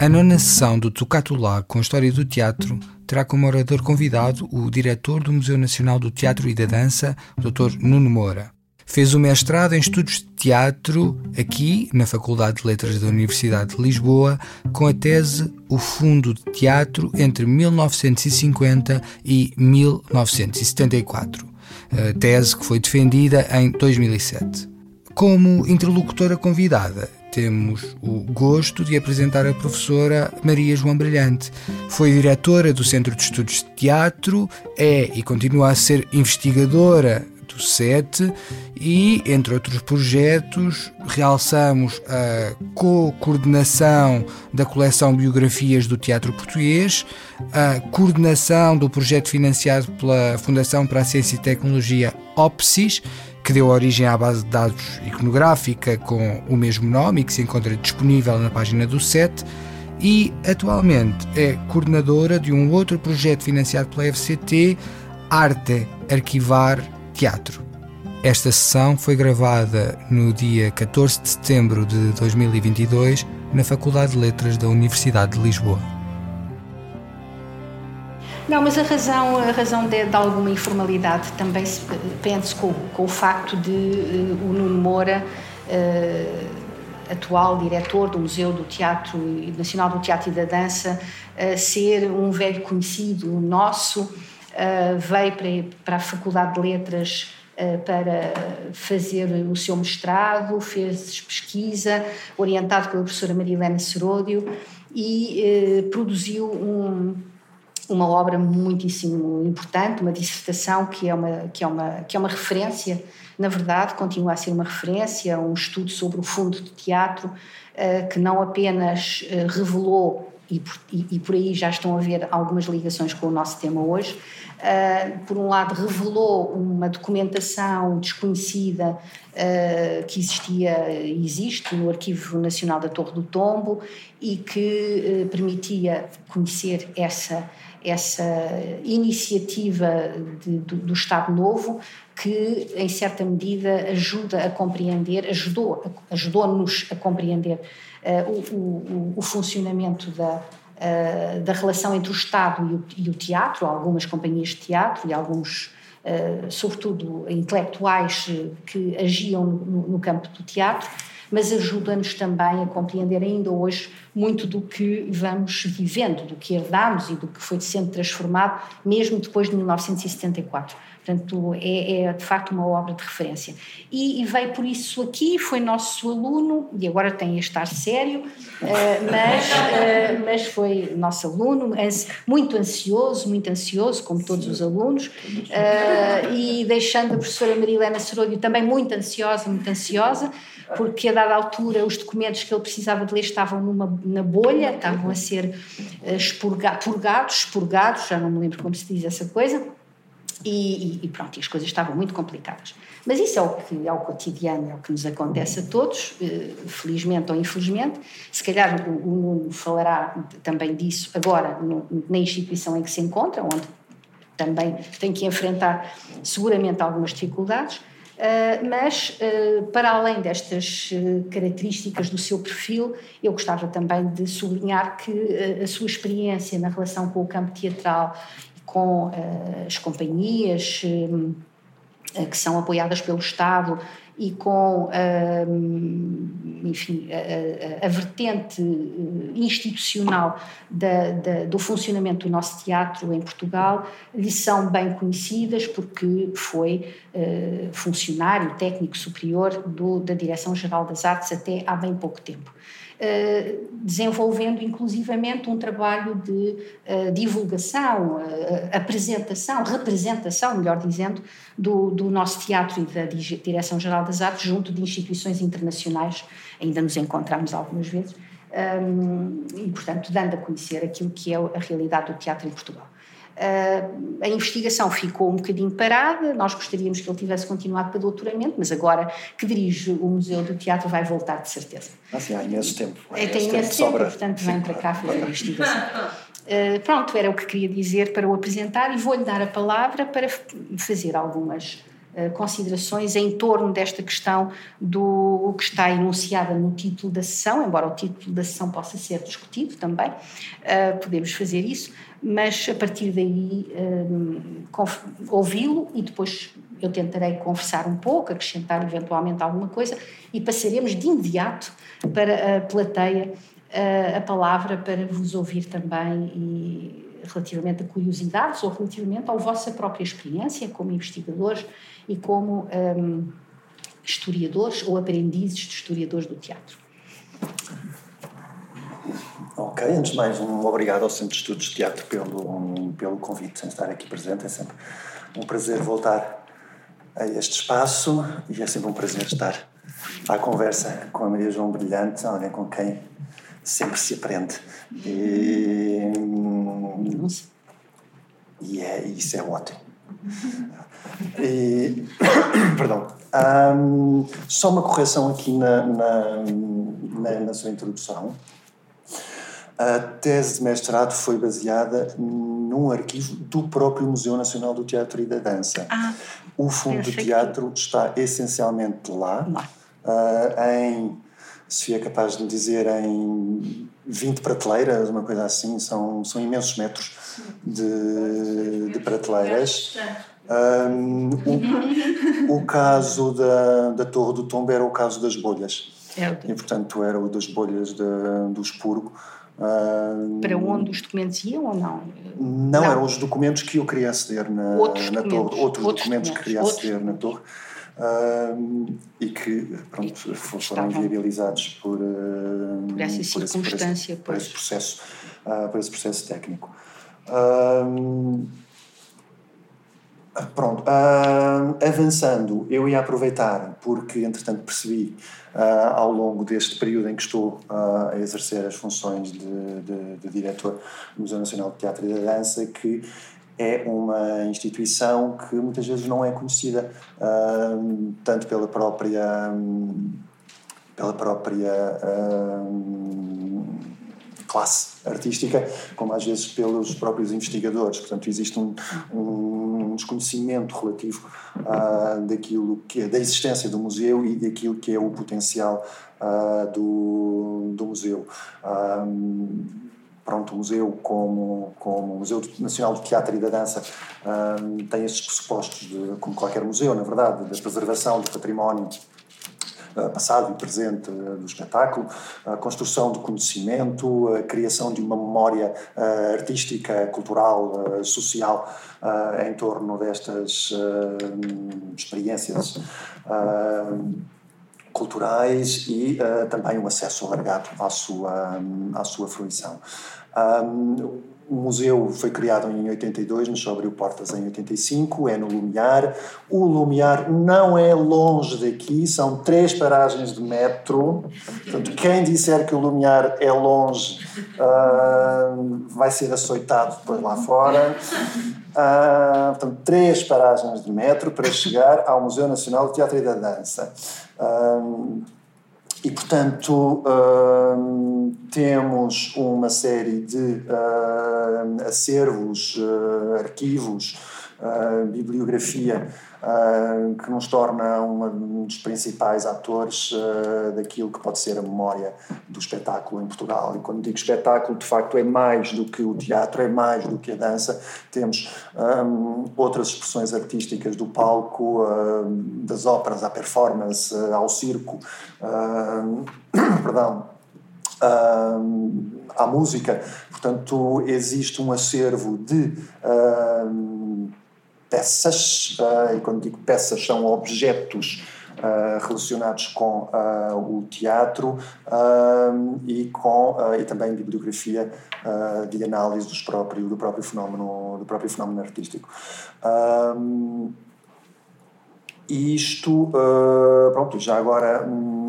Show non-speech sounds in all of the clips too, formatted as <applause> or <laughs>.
A nona sessão do Tocato Lá com história do teatro terá como orador convidado o diretor do Museu Nacional do Teatro e da Dança, Dr. Nuno Moura. Fez o mestrado em Estudos de Teatro aqui, na Faculdade de Letras da Universidade de Lisboa, com a tese O Fundo de Teatro entre 1950 e 1974. A tese que foi defendida em 2007. Como interlocutora convidada, temos o gosto de apresentar a professora Maria João Brilhante. Foi diretora do Centro de Estudos de Teatro, é e continua a ser investigadora do SET e, entre outros projetos, realçamos a co-coordenação da coleção Biografias do Teatro Português, a coordenação do projeto financiado pela Fundação para a Ciência e Tecnologia OPSIS, que deu origem à base de dados iconográfica com o mesmo nome e que se encontra disponível na página do SET, e atualmente é coordenadora de um outro projeto financiado pela FCT, Arte Arquivar Teatro. Esta sessão foi gravada no dia 14 de setembro de 2022 na Faculdade de Letras da Universidade de Lisboa. Não, mas a razão, a razão de, de alguma informalidade também se penso com, com o facto de uh, o Nuno Moura, uh, atual diretor do Museu do Teatro Nacional do Teatro e da Dança, uh, ser um velho conhecido nosso veio para, para a Faculdade de Letras para fazer o seu mestrado, fez pesquisa, orientado pela professora Maria Helena Seródio, e produziu um, uma obra muitíssimo importante, uma dissertação que é uma, que, é uma, que é uma referência, na verdade, continua a ser uma referência, um estudo sobre o fundo de teatro, que não apenas revelou e por, e, por, aí já estão a ver algumas ligações com o nosso tema hoje. Uh, por um lado, revelou uma documentação desconhecida que existia e existe no Arquivo Nacional da Torre do Tombo e que permitia conhecer essa, essa iniciativa de, do, do Estado Novo que, em certa medida, ajuda a compreender, ajudou, ajudou-nos a compreender uh, o, o, o, funcionamento da, uh, da relação entre o Estado e o, e o, teatro, algumas companhias de teatro e alguns, uh, sobretudo, intelectuais que agiam no, no campo do teatro, mas ajuda-nos também a compreender ainda hoje muito do que vamos vivendo, do que herdamos e do que foi sendo transformado, mesmo depois de 1974. Portanto, é, é, de facto uma obra de referência. E, e, veio por isso aqui, foi nosso aluno, e agora tem a estar sério, uh, mas, uh, mas foi nosso aluno, muito ansioso, muito ansioso, como todos os alunos, uh, e deixando a professora Marilena Seródio também muito ansiosa, muito ansiosa, porque a dada altura os documentos que ele precisava de ler estavam numa, na bolha, estavam a ser expurgados, purgados, expurgados, já não me lembro como se diz essa coisa, e, e, pronto, e as coisas estavam muito complicadas. Mas isso é o que é o cotidiano, é o que nos acontece a todos, eh, felizmente ou infelizmente. Se calhar o, Nuno falará também disso agora no, na instituição em que se encontra, onde também tem que enfrentar seguramente algumas dificuldades. Uh, mas, uh, para além destas uh, características do seu perfil, eu gostava também de sublinhar que a sua experiência na relação com o campo teatral com uh, as companhias uh, que são apoiadas pelo Estado e com, uh, enfim, a, a, vertente institucional da, da, do funcionamento do nosso teatro em Portugal lhe são bem conhecidas porque foi funcionário técnico superior do, da Direção-Geral das Artes até há bem pouco tempo. Eh, desenvolvendo inclusivamente um trabalho de uh, divulgação, uh, apresentação, representação, melhor dizendo, do, do nosso teatro e da Direção-Geral das Artes junto de instituições internacionais, ainda nos encontramos algumas vezes, e, portanto, dando a conhecer aquilo que é a realidade do teatro em Portugal. Uh, a investigação ficou um bocadinho parada, nós gostaríamos que ele tivesse continuado para doutoramento, mas agora que dirige o Museu do Teatro vai voltar de certeza. Assim, há imenso tempo. É, tem imenso tempo, tempo portanto vem para cá fazer a investigação. Uh, pronto, era o que queria dizer para o apresentar e vou-lhe dar a palavra para fazer algumas considerações em torno desta questão do que está enunciada no título da sessão, embora o título da sessão possa ser discutido também, podemos fazer isso, mas a partir daí ouvi-lo e depois eu tentarei conversar um pouco, acrescentar eventualmente alguma coisa e passaremos de imediato para a plateia a palavra para vos ouvir também e relativamente a curiosidades ou relativamente à vossa própria experiência como investigadores e como um, historiadores ou aprendizes de historiadores do teatro. Ok, antes de mais, um obrigado ao Centro de Estudos de Teatro pelo, um, pelo convite, em estar aqui presente. É sempre um prazer voltar a este espaço e é sempre um prazer estar à conversa com a Maria João Brilhante, alguém com quem sempre se aprende. E, e é, isso é ótimo. E, <coughs> perdão. Um, só uma correção aqui na, na, na, na sua introdução. A tese de mestrado foi baseada num arquivo do próprio Museu Nacional do Teatro e da Dança. Ah, o fundo de teatro que... está essencialmente lá, lá. Uh, em se é capaz de me dizer em 20 prateleiras, uma coisa assim, são, são imensos metros de, de prateleiras. Um, o, o, caso da, da Torre do Tombo era o caso das bolhas. É e, portanto, era o das bolhas de, do expurgo. Para onde os documentos iam ou não? Não, não. eram os documentos que eu queria aceder na, outros na. Torre. Outros, outros documentos, documentos que queria aceder outros na Torre e que pronto, foram inviabilizados por, uh, por essa circunstância, por esse, por esse processo, uh, por esse processo técnico. pronto, avançando, eu ia aproveitar porque entretanto percebi uh, ao longo deste período em que estou a exercer as funções de, de, de diretor do Museu Nacional de Teatro e da Dança que é uma instituição que muitas vezes não é conhecida uh, tanto pela própria pela própria uh, classe artística como às vezes pelos próprios investigadores. Portanto existe um, um desconhecimento relativo uh, daquilo que é da existência do museu e daquilo que é o potencial do, do museu pronto, o museu como, como o Museu Nacional do Teatro e da Dança um, tem estes pressupostos, de, como qualquer museu, na verdade, da preservação do património uh, passado e presente uh, do espetáculo, a construção de conhecimento, a criação de uma memória uh, artística, cultural, social em torno destas experiências culturais e também um acesso alargado à sua, à sua fruição. Um, o museu foi criado em 82, mas só abriu portas em 85, é no Lumiar. O Lumiar não é longe daqui, são três paragens de metro. Portanto, quem disser que o Lumiar é longe uh, vai ser açoitado depois lá fora. Uh, portanto, três paragens de metro para chegar ao Museu Nacional de Teatro e da Dança. Uh, e, portanto, uh, temos uma série de uh, acervos, uh, arquivos, bibliografia que nos torna um dos principais atores daquilo que pode ser a memória do espetáculo em Portugal. E quando digo espetáculo, de facto, é mais do que o teatro, é mais do que a dança. Temos um, outras expressões artísticas do palco, das óperas à performance, ao circo, <coughs> perdão, à música. Portanto, existe um acervo de peças, uh, e quando digo peças, são objetos uh, relacionados com uh, o teatro e, com, e também bibliografia de análise dos próprio, do, próprio fenómeno, do próprio fenómeno artístico. isto, pronto, já agora. Um,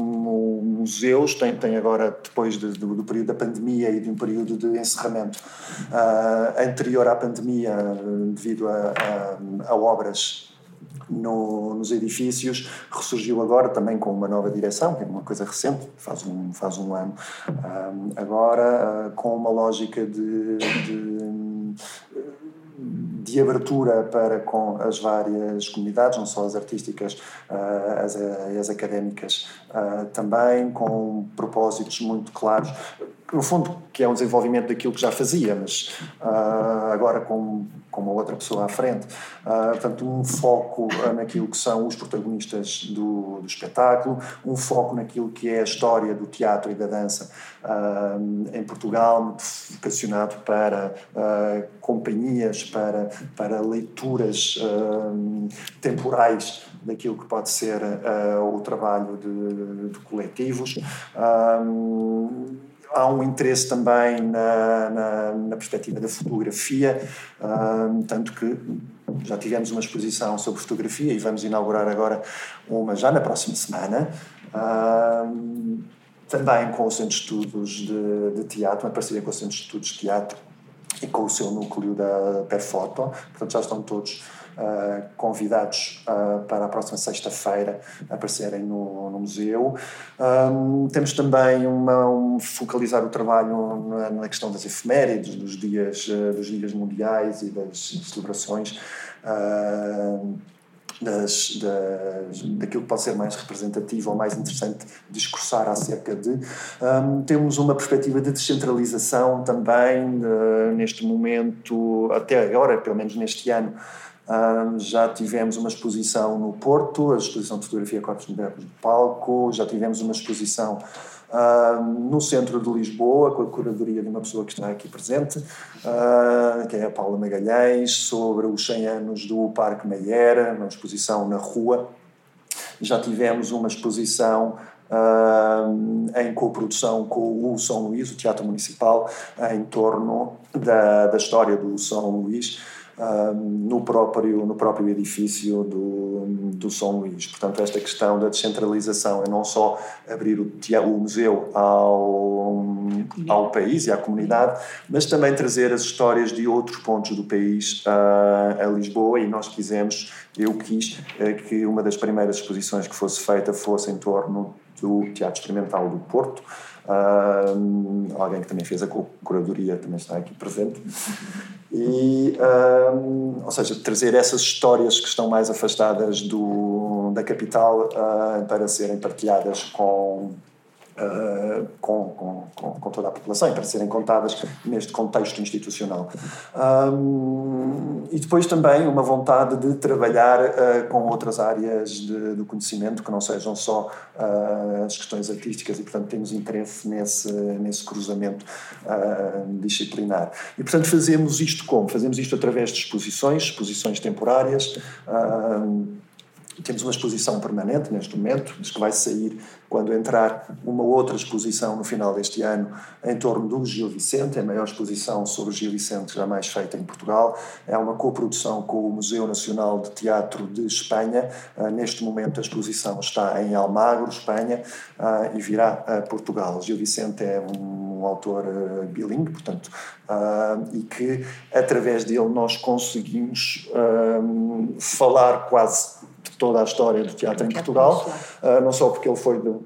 museus têm, têm agora, depois de, do, do, período da pandemia e de um período de encerramento uh, anterior à pandemia, devido a, a, a obras no, nos edifícios, ressurgiu agora também com uma nova direção, que é uma coisa recente, faz um, faz um ano, um, ah, agora uh, com uma lógica de, de de abertura para com as várias comunidades, não só as artísticas, uh, as, as académicas uh, também, com propósitos muito claros no fundo, que é um desenvolvimento daquilo que já fazia, mas uh, agora com, com uma outra pessoa à frente. Uh, portanto, um foco naquilo que são os protagonistas do, do, espetáculo, um foco naquilo que é a história do teatro e da dança uh, em Portugal, vocacionado para companhias, para, para leituras temporais daquilo que pode ser o trabalho de, de coletivos há um interesse também na, na, na perspectiva da fotografia, tanto que já tivemos uma exposição sobre fotografia e vamos inaugurar agora uma já na próxima semana. Também com o Centro de Estudos de, de Teatro, uma parceria com o Centro de Estudos de Teatro e com o seu núcleo da Perfoto. Portanto, já estão todos uh, convidados uh, para a próxima sexta-feira aparecerem no, no museu. Um, temos também uma, um, focalizar o trabalho na, na, questão das efemérides, dos dias, uh, dos dias mundiais e das celebrações. Das, das, daquilo que pode ser mais representativo ou mais interessante discursar acerca de. Um, temos uma perspectiva de descentralização também, uh, neste momento, até agora, pelo menos neste ano, um, já tivemos uma exposição no Porto, a exposição de fotografia Corpos Modernos do Palco, já tivemos uma exposição um, no centro de Lisboa, com a curadoria de uma pessoa que está aqui presente, uh, que é a Paula Magalhães, sobre os 100 anos do Parque Meyer, uma exposição na rua. Já tivemos uma exposição Uh, em coprodução com o São Luís, o Teatro Municipal, em torno da, da história do São Luís no, próprio, no próprio edifício do, do São Luís. Portanto, esta questão da descentralização é não só abrir o, o museu ao, ao país e à comunidade, mas também trazer as histórias de outros pontos do país a, a Lisboa e nós quisemos, eu quis, eh, que uma das primeiras exposições que fosse feita fosse em torno do Teatro Experimental do Porto, Uh, alguém que também fez a curadoria também está aqui presente. E, uh, ou seja, trazer essas histórias que estão mais afastadas do, da capital uh, para serem partilhadas com uh, com, com, com, toda a população e para serem contadas neste contexto institucional. Um, e depois também uma vontade de trabalhar uh, com outras áreas de, do conhecimento que não sejam só uh, as questões artísticas e, portanto, temos interesse nesse, nesse cruzamento disciplinar. E, portanto, fazemos isto como? Fazemos isto através de exposições, exposições temporárias. Temos uma exposição permanente neste momento, diz que vai sair quando entrar uma outra exposição no final deste ano em torno do Gil Vicente, a maior exposição sobre o Gil Vicente jamais feita em Portugal. É uma coprodução com o Museu Nacional de Teatro de Espanha. Uh, neste momento a exposição está em Almagro, Espanha, uh, e virá a Portugal. Gil Vicente é um, autor uh, bilingue, portanto, e que através dele nós conseguimos falar quase toda a história do teatro em Portugal, uh, não só porque ele foi do,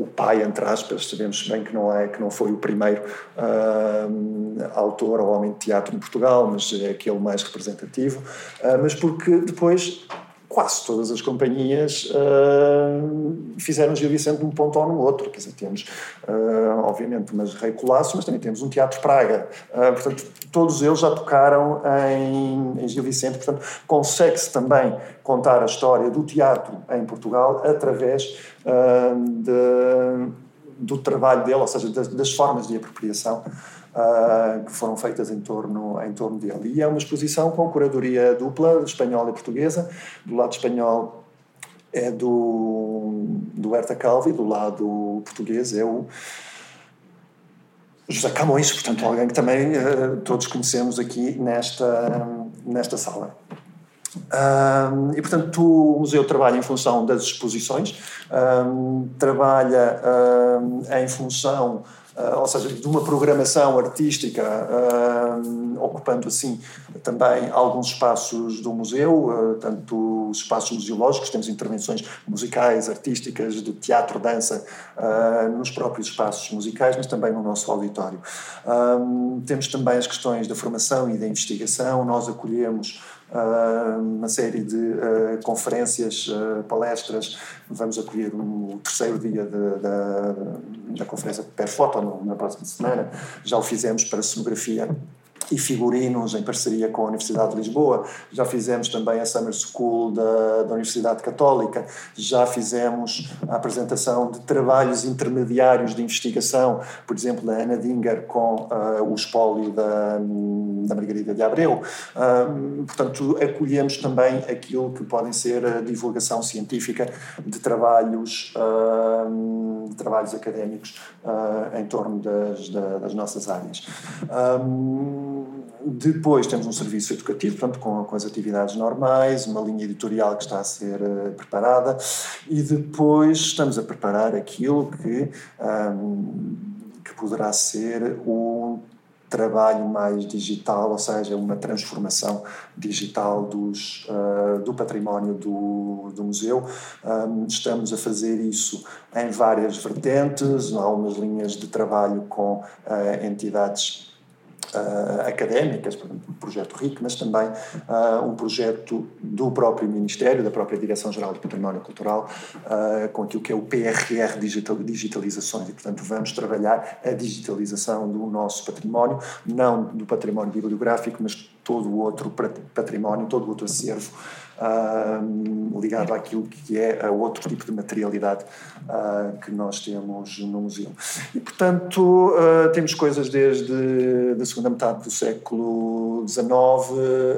o pai, entre aspas, sabemos bem que não, é, que não foi o primeiro uh, autor ou homem de teatro em Portugal, mas é aquele mais representativo, uh, mas porque depois quase todas as companhias uh, fizeram Gil Vicente num ponto ou no outro. Quer dizer, temos, uh, obviamente, umas Rei Colasso, mas também temos um Teatro Praga. Uh, portanto, todos eles já tocaram em, em Gil Vicente. Portanto, consegue-se também contar a história do teatro em Portugal através de, do trabalho dele, ou seja, das, das formas de apropriação uh, que foram feitas em torno, em torno dele. E é uma exposição com curadoria dupla, espanhola e portuguesa. Do lado espanhol é do, do Herta Calvi, do lado português é o José Camões, portanto, alguém que também uh, todos conhecemos aqui nesta, nesta sala. Um, e, portanto, o museu trabalha em função das exposições, um, trabalha um, em função ou seja, de uma programação artística, uh, ocupando assim também alguns espaços do museu, tanto os espaços museológicos, temos intervenções musicais, artísticas, de teatro, dança, nos próprios espaços musicais, mas também no nosso auditório. temos também as questões da formação e da investigação, nós acolhemos uma série de uh, conferências, uh, palestras. Vamos acolher o terceiro dia de, da conferência Perfoto na próxima semana. Já o fizemos para cenografia e figurinos em parceria com a Universidade de Lisboa. Já fizemos também a Summer School da, da Universidade Católica. Já fizemos a apresentação de trabalhos intermediários de investigação, por exemplo, da Ana Dinger com uh, o espólio da, da Margarida de Abreu. Uh, portanto, acolhemos também aquilo que podem ser a divulgação científica de trabalhos, uh, de trabalhos académicos em torno das, das nossas áreas. Um, depois temos um serviço educativo, portanto, com, com as atividades normais, uma linha editorial que está a ser uh, preparada, e depois estamos a preparar aquilo que, um, que poderá ser um trabalho mais digital, ou seja, uma transformação digital dos, uh, do património do, do museu. Um, estamos a fazer isso em várias vertentes, há umas linhas de trabalho com uh, entidades uh, académicas, o projeto RIC, mas também uh, um projeto do próprio Ministério, da própria Direção-Geral do Património Cultural, uh, com aquilo que é o PRR digital, Digitalizações. E, portanto, vamos trabalhar a digitalização do nosso património, não do património bibliográfico, mas todo o outro património, todo o outro acervo ligado àquilo que é a outro tipo de materialidade uh, que nós temos no museu. E, portanto, uh, temos coisas desde a segunda metade do século XIX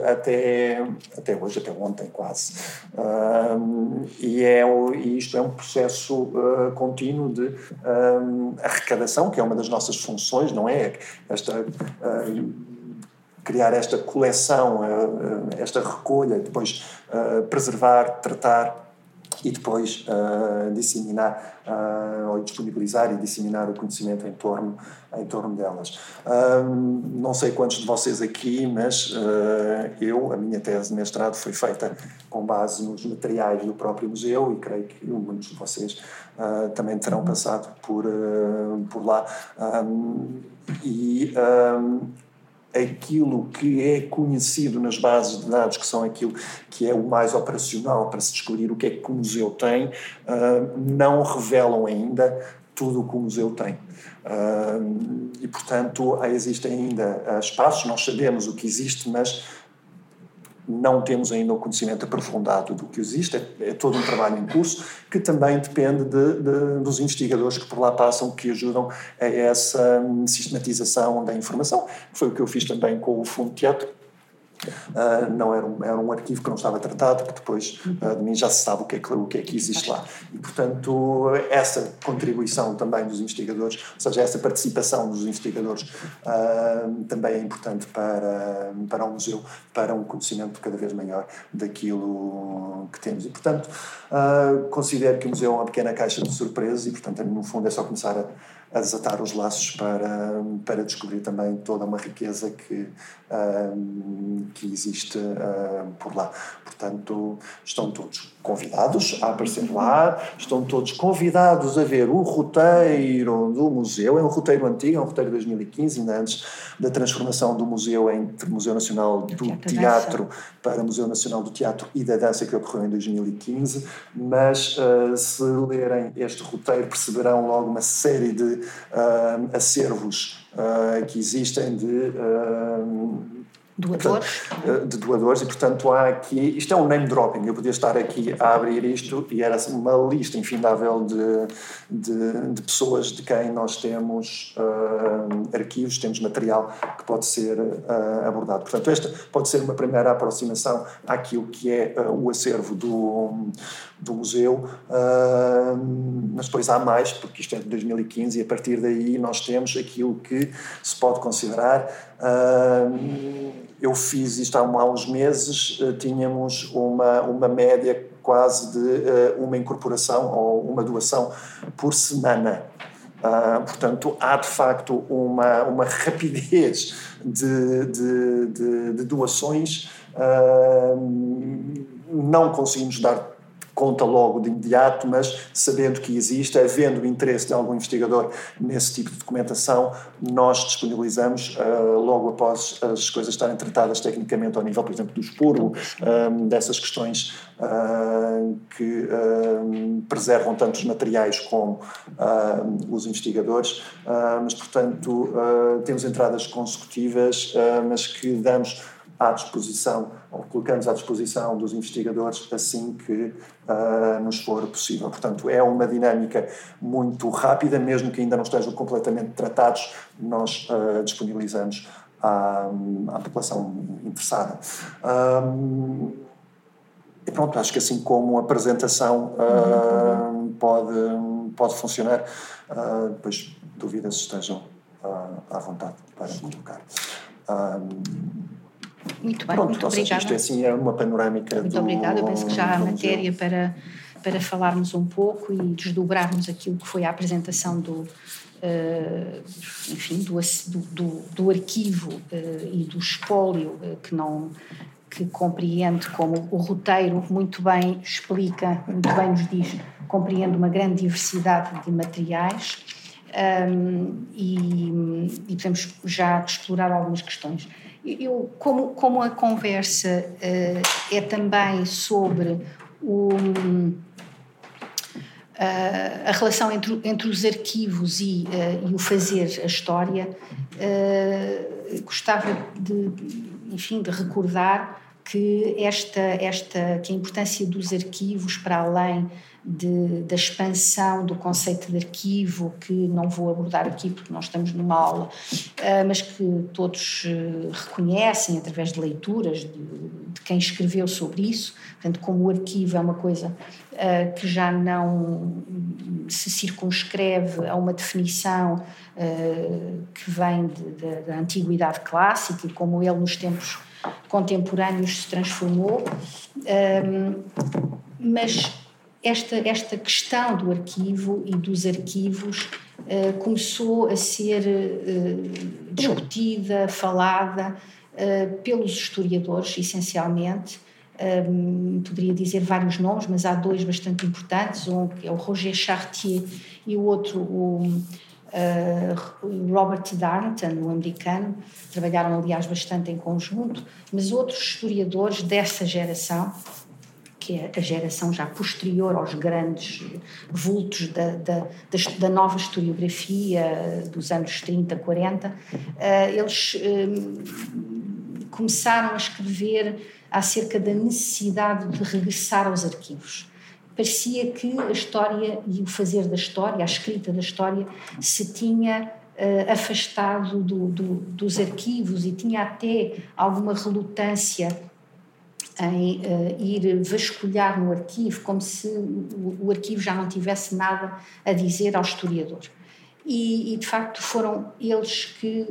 até, até hoje, até ontem quase. e, é, e isto é um processo contínuo de arrecadação, que é uma das nossas funções, não é? Esta criar esta coleção, eh, eh, esta recolha, depois eh, preservar, tratar e depois disseminar ou disponibilizar e disseminar o conhecimento em torno, em torno delas. não sei quantos de vocês aqui, mas eu, a minha tese de mestrado foi feita com base nos materiais do próprio museu e creio que muitos de vocês também terão passado por, por lá. e aquilo que é conhecido nas bases de dados, que são aquilo que é o mais operacional para se descobrir o que é que o museu tem, uh, não revelam ainda tudo o que o museu tem. Uh, e, portanto, existem ainda espaços, nós sabemos o que existe, mas não temos ainda o conhecimento aprofundado do que existe, é, é todo um trabalho em curso que também depende de, de, dos investigadores que por lá passam, que ajudam a essa sistematização da informação. Foi o que eu fiz também com o Fundo Teatro, Uh, não era um, era um arquivo que não estava tratado, que depois uh, de mim já se sabe o que, é que, o que é que existe lá. E, portanto, essa contribuição também dos investigadores, ou seja, essa participação dos investigadores uh, também é importante para, para o museu, para um conhecimento cada vez maior daquilo que temos. E, portanto, considero que o museu é uma pequena caixa de surpresas e, portanto, no fundo é só começar a a desatar os laços para, para descobrir também toda uma riqueza que, um, que existe um, por lá. Portanto, estão todos convidados a aparecer lá, estão todos convidados a ver o roteiro do museu. É um roteiro antigo, é um roteiro de 2015, ainda antes da transformação do museu entre Museu Nacional do, Teatro, Teatro para Museu Nacional do Teatro e da Dança, que ocorreu em 2015. Mas uh, se lerem este roteiro, perceberão logo uma série de uh, acervos uh, que existem de Doadores. Eh, de doadores, e portanto há aqui. Isto é um name dropping. Eu podia estar aqui a abrir isto e era assim, uma lista infindável de, de, de pessoas de quem nós temos uh, arquivos, temos material que pode ser uh, abordado. Portanto, esta pode ser uma primeira aproximação àquilo que é uh, o acervo do, do museu, mas depois há mais, porque isto é de 2015 e a partir daí nós temos aquilo que se pode considerar eu fiz isto há uns meses, eh, tínhamos uma, uma média quase de eh, uma incorporação ou uma doação por semana. Uh, portanto, há de facto uma, uma rapidez de, de, de, de doações. Uh, não conseguimos dar conta logo de imediato, mas sabendo que existe, havendo o interesse de algum investigador nesse tipo de documentação, nós disponibilizamos uh, logo após as coisas estarem tratadas tecnicamente ao nível, por exemplo, do expurgo, um, dessas questões uh, que uh, preservam tanto os materiais como os investigadores, mas, portanto, temos entradas consecutivas, mas que damos à disposição, ou colocamos à disposição dos investigadores assim que uh, nos for possível. Portanto, é uma dinâmica muito rápida, mesmo que ainda não estejam completamente tratados, nós uh, disponibilizamos à, à, população interessada. Um, e pronto, acho que assim como a apresentação uh, pode, pode funcionar, depois dúvidas estejam à vontade para colocar. Muito bem, Pronto, muito obrigada. Isto é, assim, é uma panorâmica Muito do, obrigada. Eu penso que já há matéria para, para falarmos um pouco e desdobrarmos aquilo que foi a apresentação do, Uh, enfim, do, do, do arquivo uh, e do espólio uh, que não que compreende como o roteiro muito bem explica, muito bem nos diz, compreende uma grande diversidade de materiais um, e, e podemos já explorar algumas questões. Eu, como, como a conversa uh, é também sobre o, uh, a relação entre, entre os arquivos e, uh, e o fazer a história, gostava de, enfim, de recordar que esta, esta que a importância dos arquivos para além de, da expansão do conceito de arquivo, que não vou abordar aqui porque nós estamos numa aula, uh, mas que todos uh, reconhecem através de leituras de, de, quem escreveu sobre isso. Portanto, como o arquivo é uma coisa uh, que já não se circunscreve a uma definição que vem de, da antiguidade clássica e como ele nos tempos contemporâneos se transformou, mas esta, esta questão do arquivo e dos arquivos uh, começou a ser uh, discutida, falada uh, pelos historiadores, essencialmente. Um, poderia dizer vários nomes, mas há dois bastante importantes: um é o Roger Chartier e o outro, o Robert Darnton, o americano. Trabalharam, aliás, bastante em conjunto, mas outros historiadores dessa geração que é a geração já posterior aos grandes vultos da, da, da nova historiografia dos anos 30, 40, eh, eles eh, começaram a escrever acerca da necessidade de regressar aos arquivos. Parecia que a história e o fazer da história, a escrita da história, se tinha uh, afastado do, do, dos arquivos e tinha até alguma relutância em uh, ir vasculhar no arquivo, como se o, o, arquivo já não tivesse nada a dizer ao historiador. E, e de facto foram eles que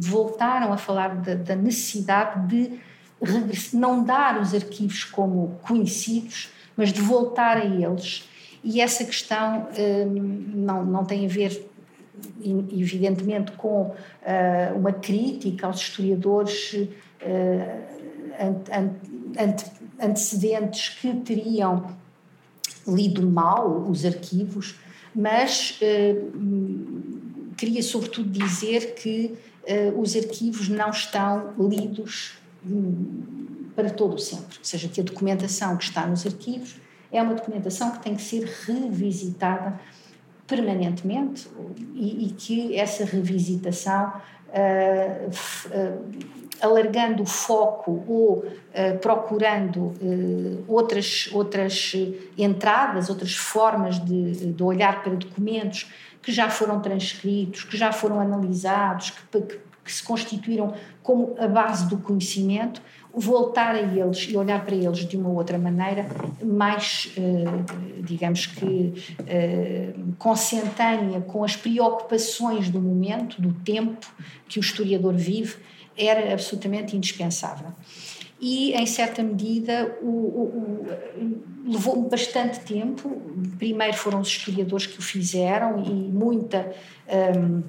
voltaram a falar da, da necessidade de não dar os arquivos como conhecidos, mas de voltar a eles. E essa questão um, não, não tem a ver, evidentemente, com uh, uma crítica aos historiadores. Uh, ante, antecedentes que teriam lido mal os arquivos, mas eh, queria sobretudo dizer que eh, os arquivos não estão lidos hum, para todo o sempre, ou seja, que a documentação que está nos arquivos é uma documentação que tem que ser revisitada permanentemente e, e que essa revisitação alargando o foco ou uh, procurando outras, outras entradas, outras formas de, de, olhar para documentos que já foram transcritos, que já foram analisados, que, que, que se constituíram como a base do conhecimento, voltar a eles e olhar para eles de uma outra maneira, mais, uh, digamos que, consentânea com as preocupações do momento, do tempo que o historiador vive era absolutamente indispensável. E, em certa medida, o, o, levou bastante tempo. Primeiro foram os historiadores que o fizeram e muita, um,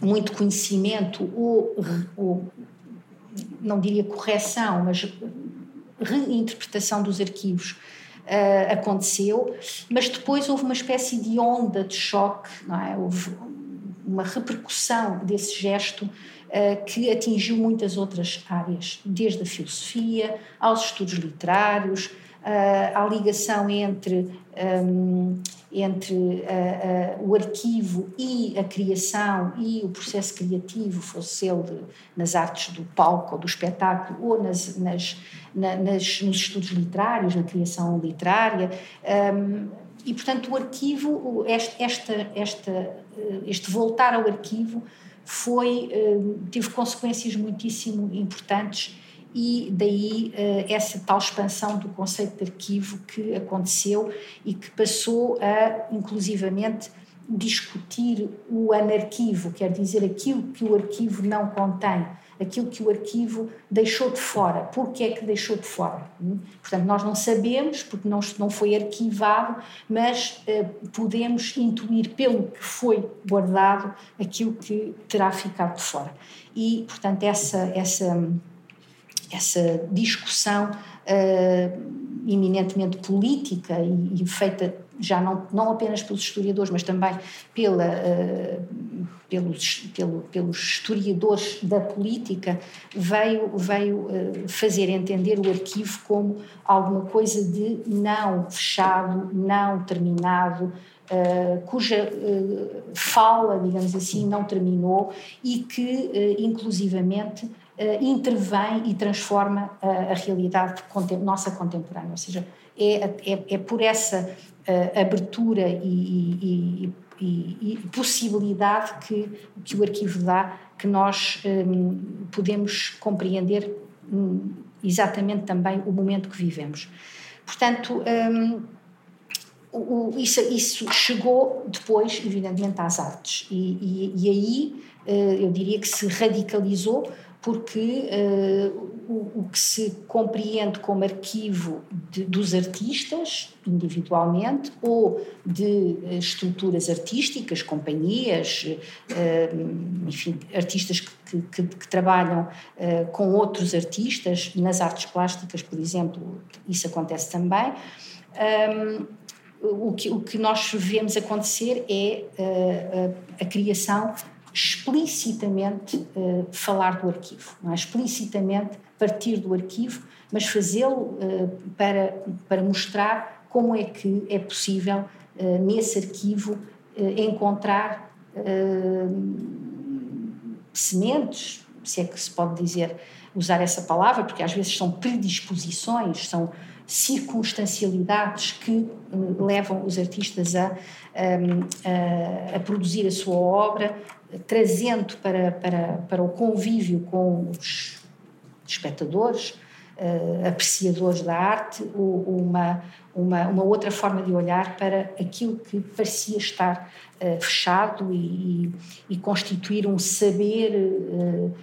muito conhecimento ou, ou, não diria correção, mas reinterpretação dos arquivos uh, aconteceu, mas depois houve uma espécie de onda de choque, não é? houve uma repercussão desse gesto uh, que atingiu muitas outras áreas, desde a filosofia aos estudos literários, uh, à ligação entre, um, entre uh, uh, o arquivo e a criação e o processo criativo, fosse ele nas artes do palco ou do espetáculo ou nas, nas, na, nas, nos estudos literários, na criação literária. Um, e, portanto, o arquivo, este, esta, esta, este voltar ao arquivo foi, teve consequências muitíssimo importantes e daí uh, essa tal expansão do conceito de arquivo que aconteceu e que passou a, inclusivamente, discutir o anarquivo, quer dizer, aquilo que o arquivo não contém, aquilo que o arquivo deixou de fora. Por que é que deixou de fora? Hum? Portanto, nós não sabemos, porque não, não foi arquivado, mas uh, podemos intuir pelo que foi guardado aquilo que terá ficado de fora. E, portanto, essa, essa essa discussão uh, eminentemente política e, e, feita já não, não apenas pelos historiadores, mas também pela, uh, pelos, pelo, pelos historiadores da política, veio, veio uh, fazer entender o arquivo como alguma coisa de não fechado, não terminado, Uh, cuja uh, fala, digamos assim, não terminou e que, uh, inclusivamente, intervém e transforma a, a realidade contem nossa contemporânea. Ou seja, é, é, é por essa uh, abertura e, e, e, e, possibilidade que, que o arquivo dá que nós um, podemos compreender um, exatamente também o momento que vivemos. Portanto, um, o, isso, isso, chegou depois, evidentemente, às artes. E, e, e aí eu diria que se radicalizou porque uh, o, o, que se compreende como arquivo de, dos artistas, individualmente, ou de uh, estruturas artísticas, companhias, uh, enfim, artistas que, que, que trabalham com outros artistas, nas artes plásticas, por exemplo, isso acontece também. Um, o, que, o que nós vemos acontecer é a, a criação explicitamente uh, falar do arquivo, não é? explicitamente partir do arquivo, mas fazê-lo uh, para, para mostrar como é que é possível, uh, nesse arquivo, encontrar sementes, se é que se pode dizer, usar essa palavra, porque às vezes são predisposições, são circunstancialidades que levam os artistas a, a, a produzir a sua obra, trazendo para, para, para o convívio com os espectadores, uh, apreciadores da arte, uma, uma, uma, outra forma de olhar para aquilo que parecia estar uh, fechado e, e, constituir um saber uh,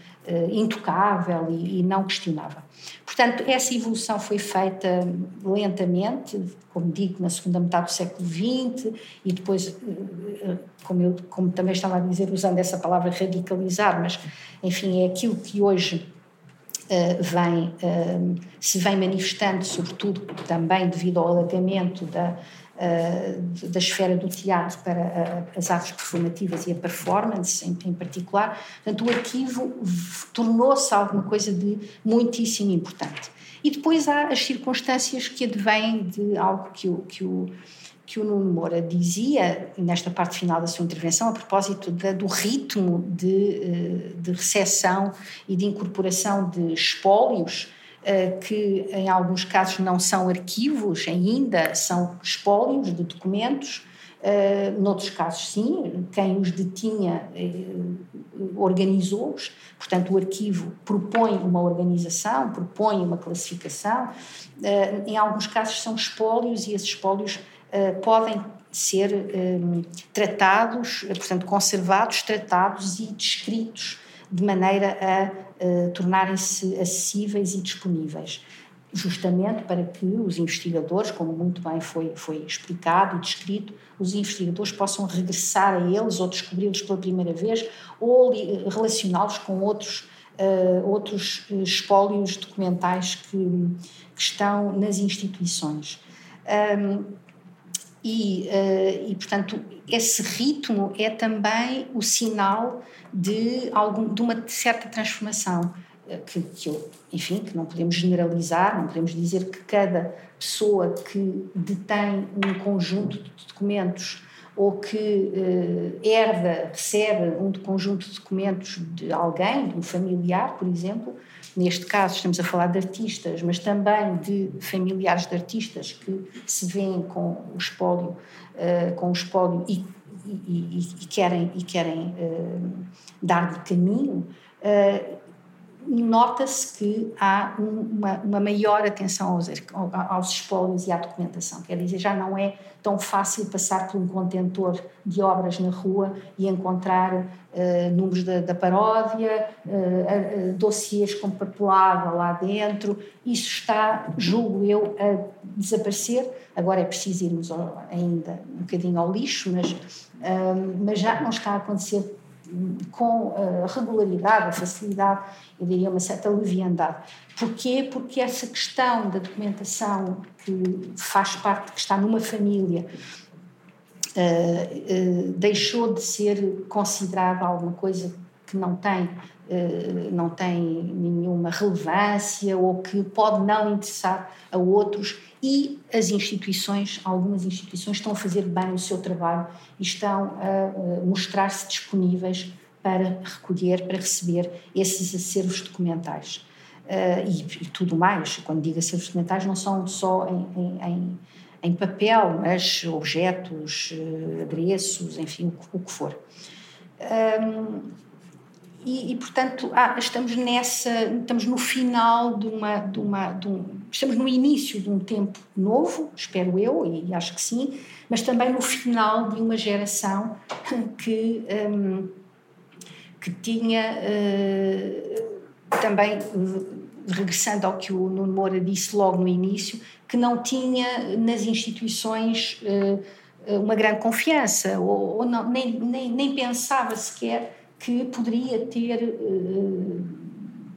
intocável e, e não questionável. Portanto, essa evolução foi feita lentamente, como digo, na segunda metade do século XX e depois, eh, eh, como, eu, como também estava a dizer, usando essa palavra radicalizar, mas enfim, é aquilo que hoje vem, uh, se vem manifestando, sobretudo também devido ao alargamento da, uh, da esfera do teatro para as artes performativas e a performance em particular. Portanto, o arquivo tornou-se alguma coisa de muitíssimo importante. E depois há as circunstâncias que advêm de algo que o, que o, que o Nuno Moura dizia nesta parte final da sua intervenção, a propósito do ritmo de, eh, de recepção e de incorporação de espólios eh, que em alguns casos não são arquivos ainda, são espólios de documentos, uh, noutros casos sim, quem os detinha organizou-os, portanto o arquivo propõe uma organização, propõe uma classificação, em alguns casos são espólios e esses espólios podem ser um, tratados, portanto conservados, tratados e descritos de maneira a uh, tornarem-se acessíveis e disponíveis. justamente para que os investigadores, como muito bem foi, foi explicado e descrito, os investigadores possam regressar a eles ou descobri-los pela primeira vez ou relacioná-los com outros, uh, outros espólios documentais que, que estão nas instituições. Um, e, uh, e, portanto, esse ritmo é também o sinal de, algum, de uma certa transformação. Eh, que, que eu, enfim, que não podemos generalizar, não podemos dizer que cada pessoa que detém um conjunto de documentos ou que uh, herda, recebe um conjunto de documentos de alguém, de um familiar, por exemplo, neste caso estamos a falar de artistas, mas também de familiares de artistas que se veem com o espólio, uh, com o espólio e, e, e, e querem, e querem uh, dar-lhe caminho, nota-se que há uma, uma, maior atenção aos, aos espólios e à documentação. Quer dizer, já não é tão fácil passar por um contentor de obras na rua e encontrar uh, números da, da paródia, uh, uh, dossiês com papelada lá dentro. Isso está, julgo eu, a desaparecer. Agora é preciso irmos ao, ainda um bocadinho ao lixo, mas, uh, mas já não está a acontecer com regularidade, facilidade, eu diria uma certa leviandade. Porquê? Porque essa questão da documentação que faz parte, que está numa família, uh, uh, deixou de ser considerada alguma coisa que não tem não tem nenhuma relevância ou que pode não interessar a outros e as instituições, algumas instituições estão a fazer bem o seu trabalho e estão a mostrar-se disponíveis para recolher, para receber esses acervos documentais. Uh, e, e, tudo mais, quando digo acervos documentais, não são só em, em, em papel, mas objetos, uh, adereços, enfim, o, o que for. Um, e, e, portanto ah, estamos nessa estamos no final de uma de uma de um, estamos no início de um tempo novo espero eu e acho que sim mas também no final de uma geração <laughs> que um, que tinha uh, também regressando ao que o Nuno Moura disse logo no início que não tinha nas instituições uh, uma grande confiança ou, ou não, nem, nem, nem pensava sequer que poderia ter eh,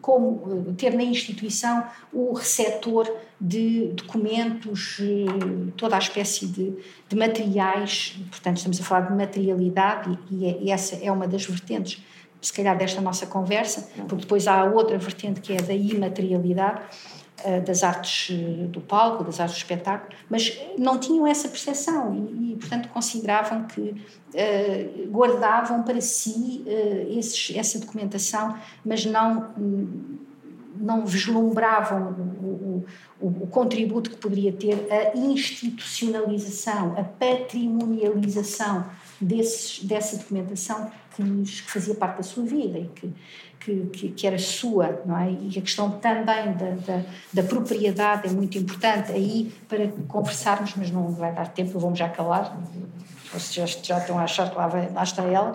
como ter na instituição o receptor de documentos, eh, toda a espécie de, de materiais, portanto estamos a falar de materialidade e, e essa é uma das vertentes, se calhar, desta nossa conversa, porque depois há outra vertente que é da imaterialidade, eh, das artes eh, do palco, das artes do espetáculo, mas não tinham essa percepção e, e portanto, consideravam que uh, guardavam para si uh, esses, essa documentação, mas não, não vislumbravam o, o, o, contributo que poderia ter a institucionalização, a patrimonialização desses, dessa documentação que, que fazia parte da sua vida e que que, que, que, era sua, não é? E a questão também da, da, da, propriedade é muito importante aí para conversarmos, mas não vai dar tempo, vamos já calar, vocês já, já estão a achar que lá, vai, lá está ela,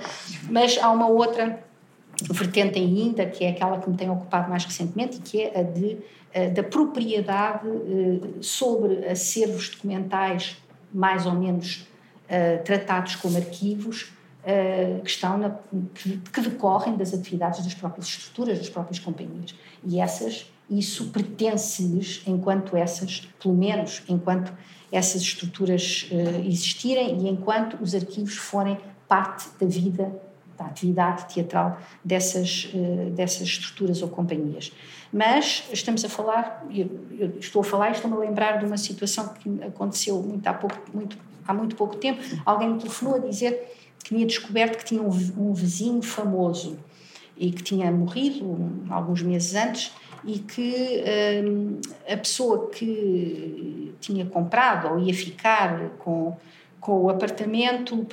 mas há uma outra vertente ainda, que é aquela que me tem ocupado mais recentemente, e que é a de, a, da propriedade eh, sobre acervos documentais mais ou menos uh, tratados como arquivos, que, estão na, que, decorrem das atividades das próprias estruturas, das próprias companhias. E essas, isso pertence-lhes enquanto essas, pelo menos enquanto essas estruturas uh, existirem e enquanto os arquivos forem parte da vida, da atividade teatral dessas, uh, dessas estruturas ou companhias. Mas estamos a falar, estou a falar e estou-me a lembrar de uma situação que aconteceu muito há, pouco, muito, há muito pouco tempo. Alguém me telefonou a dizer tinha descoberto que tinha um, vizinho famoso e que tinha morrido alguns meses antes e que um, a pessoa que tinha comprado ou ia ficar com, com o apartamento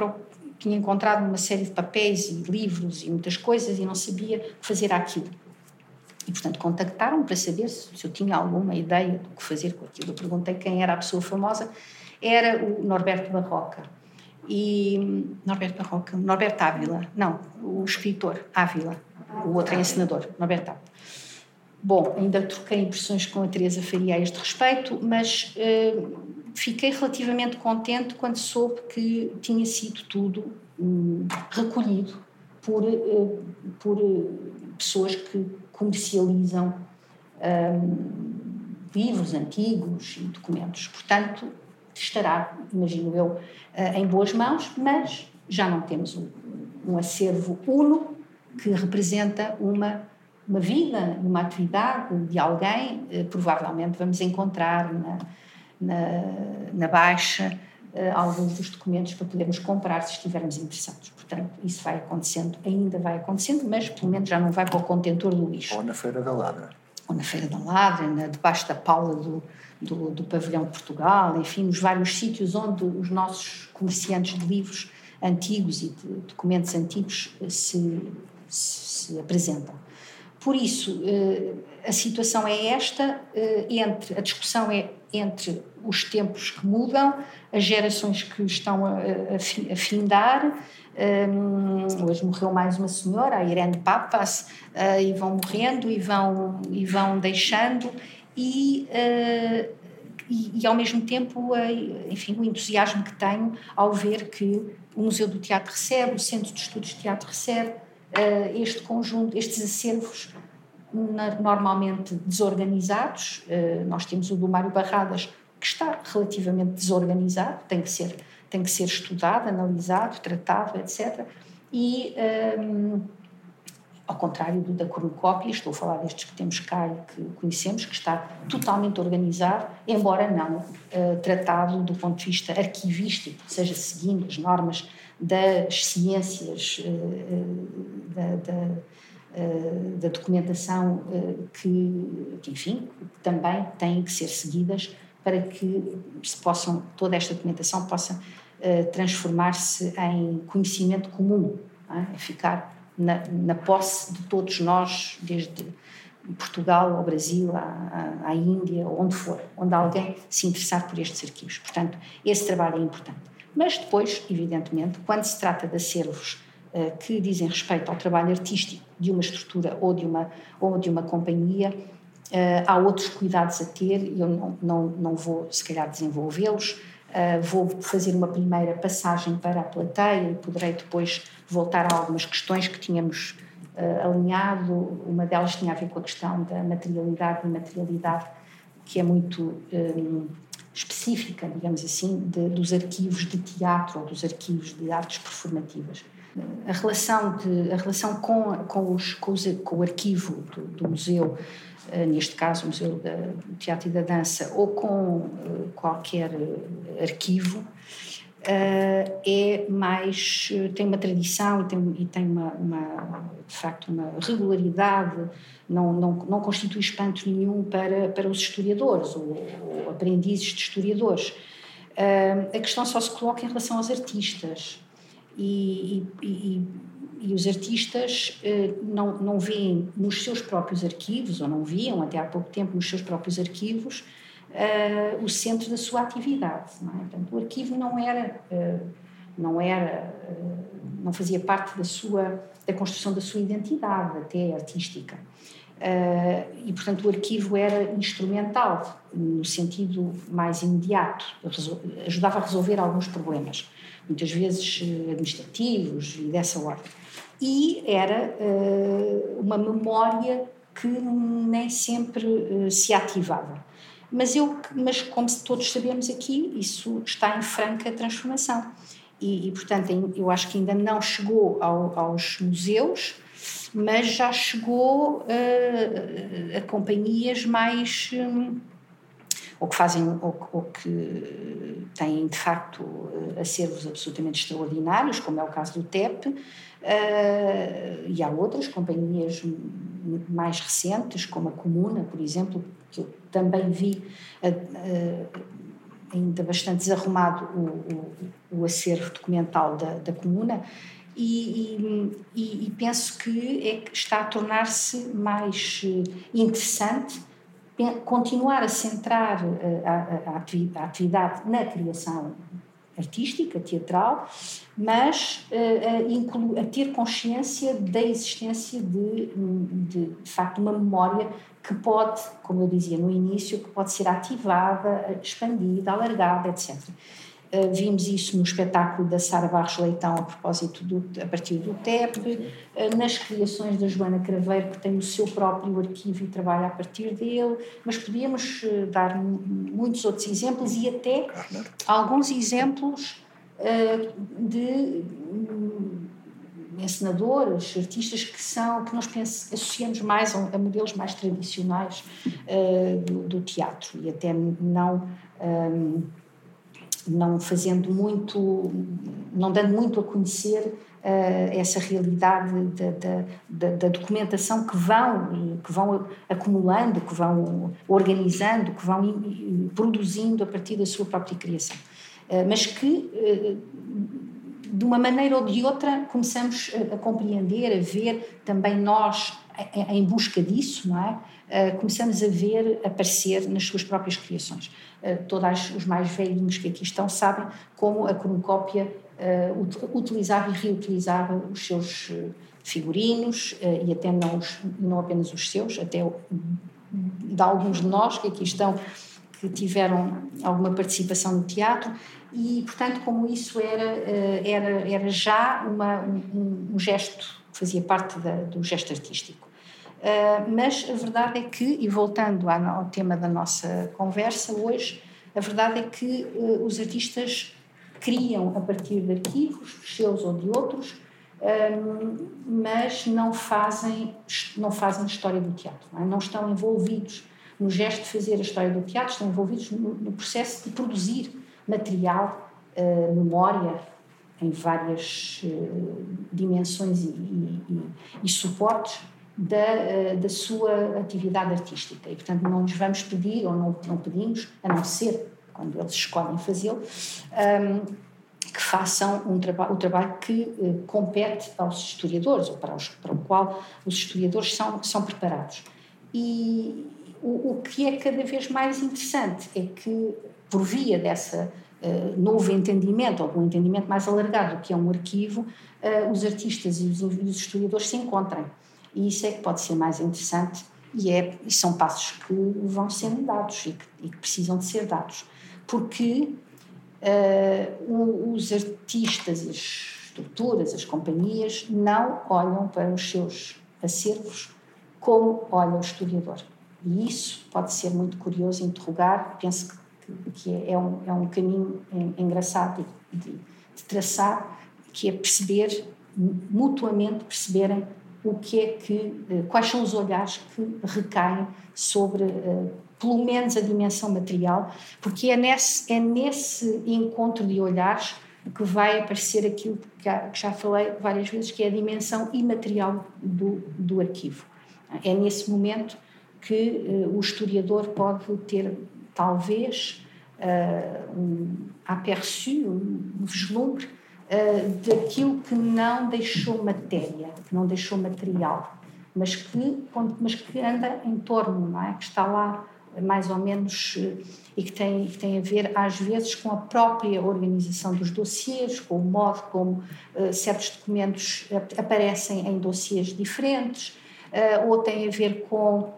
tinha encontrado uma série de papéis e livros e muitas coisas e não sabia fazer aquilo. E, portanto, contactaram para saber se, se eu tinha alguma ideia do que fazer com aquilo. Eu perguntei quem era a pessoa famosa. Era o Norberto Barroca e Norberto Barroca, Norberto Ávila, não, o escritor Ávila, o outro é encenador, Norberto Ávila. Bom, ainda troquei impressões com a Teresa Faria a este respeito, mas uh, fiquei relativamente contente quando soube que tinha sido tudo um, recolhido por, uh, por uh, pessoas que comercializam um, livros antigos e documentos. Portanto, estará, imagino eu, em boas mãos, mas já não temos um, um acervo uno que representa uma uma vida, uma atividade de alguém, eh, provavelmente vamos encontrar na, na, na Baixa eh, alguns dos documentos para podermos comprar se estivermos interessados. Portanto, isso vai acontecendo, ainda vai acontecendo, mas pelo menos já não vai para o contentor do lixo. Ou na Feira da Ladra. Ou na Feira da Ladra, na, debaixo da paula do, do, do pavilhão de Portugal, enfim, nos vários sítios onde os nossos comerciantes de livros antigos e de documentos antigos se, se, se apresentam. Por isso, eh, a situação é esta, eh, entre a discussão é entre os tempos que mudam, as gerações que estão a, a, findar. Um, hoje morreu mais uma senhora, a Irene Papas, uh, e vão morrendo e vão, e vão deixando, e, uh, e, e, ao mesmo tempo, uh, enfim, o entusiasmo que tenho ao ver que o Museu do Teatro recebe, o Centro de Estudos de Teatro recebe, uh, este conjunto, estes acervos normalmente desorganizados. Nós temos o do Mário Barradas, que está relativamente desorganizado, tem que ser, tem que ser estudado, analisado, tratado, etc. E, um, ao contrário do da cornucópia, estou a falar destes que temos cá e que conhecemos, que está totalmente organizado, embora não uh, tratado do ponto de vista arquivístico, seja seguindo as normas das ciências, uh, da, da, da, documentação que, que, enfim, também têm que ser seguidas para que se possam, toda esta documentação possa transformar-se em conhecimento comum, é? ficar na, na, posse de todos nós, desde Portugal ao Brasil, à, à, Índia, onde for, onde alguém se interessar por estes arquivos. Portanto, esse trabalho é importante. Mas depois, evidentemente, quando se trata de acervos uh, que dizem respeito ao trabalho artístico de uma estrutura ou de uma, ou de uma companhia, uh, há outros cuidados a ter e eu não, não, não vou, se calhar, desenvolvê-los. Uh, vou fazer uma primeira passagem para a plateia e poderei depois voltar a algumas questões que tínhamos alinhado. Uma delas tinha a ver com a questão da materialidade e imaterialidade, que é muito específica, digamos assim, de, dos arquivos de teatro ou dos arquivos de artes performativas. A relação, de, a relação com, com, os, com, os, com o arquivo do, do museu, neste caso o Museu do Teatro e da Dança, ou com eh, qualquer eh, arquivo, é mais tem uma tradição e tem, e tem uma, uma, de facto uma regularidade não, não, não constitui espanto nenhum para, para os historiadores ou, ou aprendizes de historiadores. A questão só se coloca em relação aos artistas. E, e, e, e os artistas uh, não, não veem nos seus próprios arquivos, ou não viam até há pouco tempo nos seus próprios arquivos, uh, o centro da sua atividade. É? Portanto, o arquivo não era. não era não fazia parte da sua da construção da sua identidade até artística e, portanto, o arquivo era instrumental, no sentido mais imediato, ajudava a resolver alguns problemas, muitas vezes eh, administrativos e dessa ordem. E era uh, uma memória que nem sempre uh, se ativava. Mas, eu, mas, como todos sabemos aqui, isso está em franca transformação. E, e portanto, eu acho que ainda não chegou ao, aos museus mas já chegou uh, a companhias mais. Um, ou que fazem, ou, ou, que têm de facto acervos absolutamente extraordinários, como é o caso do TEP, uh, e há outras companhias mais recentes, como a Comuna, por exemplo, que eu também vi uh, ainda bastante desarrumado o, o, o acervo documental da, da Comuna, e, e, e penso que é, está a tornar-se mais interessante continuar a centrar a, a, a, atividade na criação artística, teatral, mas uh, a, a, ter consciência da existência de, de, de facto, uma memória que pode, como eu dizia no início, que pode ser ativada, expandida, alargada, etc. Uh, vimos isso no espetáculo da Sara Barros Leitão a propósito do, a partir do TEP, uh, nas criações da Joana Craveiro, que tem o seu próprio arquivo e trabalha a partir dele, mas podíamos uh, dar muitos outros exemplos e até alguns exemplos de um, encenadores, artistas que são que nós associamos mais a, a, modelos mais tradicionais do, do, teatro e até não um, não fazendo muito, não dando muito a conhecer uh, essa realidade da, da, da, documentação que vão, que vão acumulando, que vão organizando, que vão produzindo a partir da sua própria criação. Uh, mas que, uh, de uma maneira ou de outra, começamos a, a compreender, a ver também nós em busca disso, não é? Uh, começamos a ver aparecer nas suas próprias criações. Uh, todos os mais velhinhos que aqui estão sabem como a cornucópia uh, utilizava e reutilizava os seus figurinos e até não, os, não apenas os seus, até de alguns de nós que aqui estão que tiveram alguma participação no teatro e portanto como isso era era era já uma, um, um gesto fazia parte da, do gesto artístico Uh, mas a verdade é que, e voltando ao tema da nossa conversa hoje, a verdade é que uh, os artistas criam a partir de arquivos, seus ou de outros, um, mas não fazem, não fazem história do teatro, não, é? não, estão envolvidos no gesto de fazer a história do teatro, estão envolvidos no, no processo de produzir material, uh, memória, em várias dimensões e, e, e, e suportes da, eh, da sua atividade artística. E, portanto, não nos vamos pedir, ou não, não pedimos, a não ser quando eles escolhem fazê-lo, um, que façam um traba o trabalho que uh, compete aos historiadores, ou para, os, para o qual os historiadores são, são preparados. E o, o que é cada vez mais interessante é que, por via dessa Uh, novo entendimento, ou um entendimento mais alargado do que é um arquivo, os artistas e os, os, historiadores se encontrem. E isso é que pode ser mais interessante e, é, e são passos que vão sendo dados e que, e que precisam de ser dados. Porque uh, os artistas, as estruturas, as companhias não olham para os seus acervos como olha o historiador. E isso pode ser muito curioso interrogar, penso que, que é, um, é um caminho engraçado de, de traçar, que é perceber, mutuamente perceberem o que é que, eh, quais são os olhares que recaem sobre, eh, pelo menos, a dimensão material, porque é nesse, é nesse encontro de olhares que vai aparecer aquilo que já falei várias vezes, que é a dimensão imaterial do, do arquivo. É nesse momento que uh, o historiador pode ter, talvez, um aperçu, um vislumbre uh, daquilo que não deixou matéria, que não deixou material, mas que, mas que anda em torno, não é? que está lá mais ou menos uh, e que tem, que tem a ver às vezes com a própria organização dos dossiês, com o modo como uh, certos documentos aparecem em dossiês diferentes, ou tem a ver com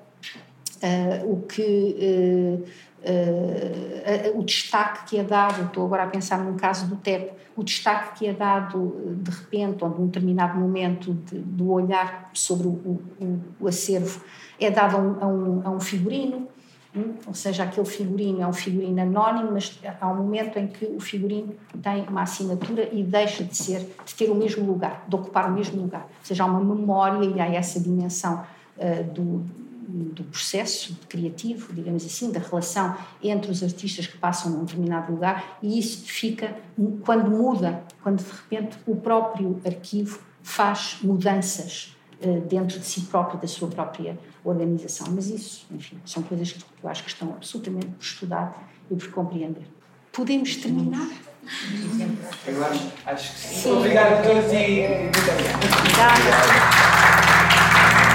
o que Uh, o destaque que é dado, estou agora a pensar num caso do TEP, o destaque que é dado eh, de repente, ou num determinado momento de, do olhar sobre o, o, o, acervo, é dado a um, a um, a um figurino, hum? ou seja, aquele figurino é um figurino anónimo, mas há um momento em que o figurino tem uma assinatura e deixa de ser, de ter o mesmo lugar, de ocupar o mesmo lugar. Ou seja, há uma memória e há essa dimensão uh, do do processo criativo, digamos assim, da relação entre os artistas que passam num determinado lugar e isso fica quando muda, quando de repente o próprio arquivo faz mudanças uh, dentro de si próprio, da sua própria organização. Mas isso, enfim, são coisas que eu acho que estão absolutamente por estudar e por compreender. Podemos terminar? Agora acho que sim. Obrigado a todos e muito obrigado. Obrigada.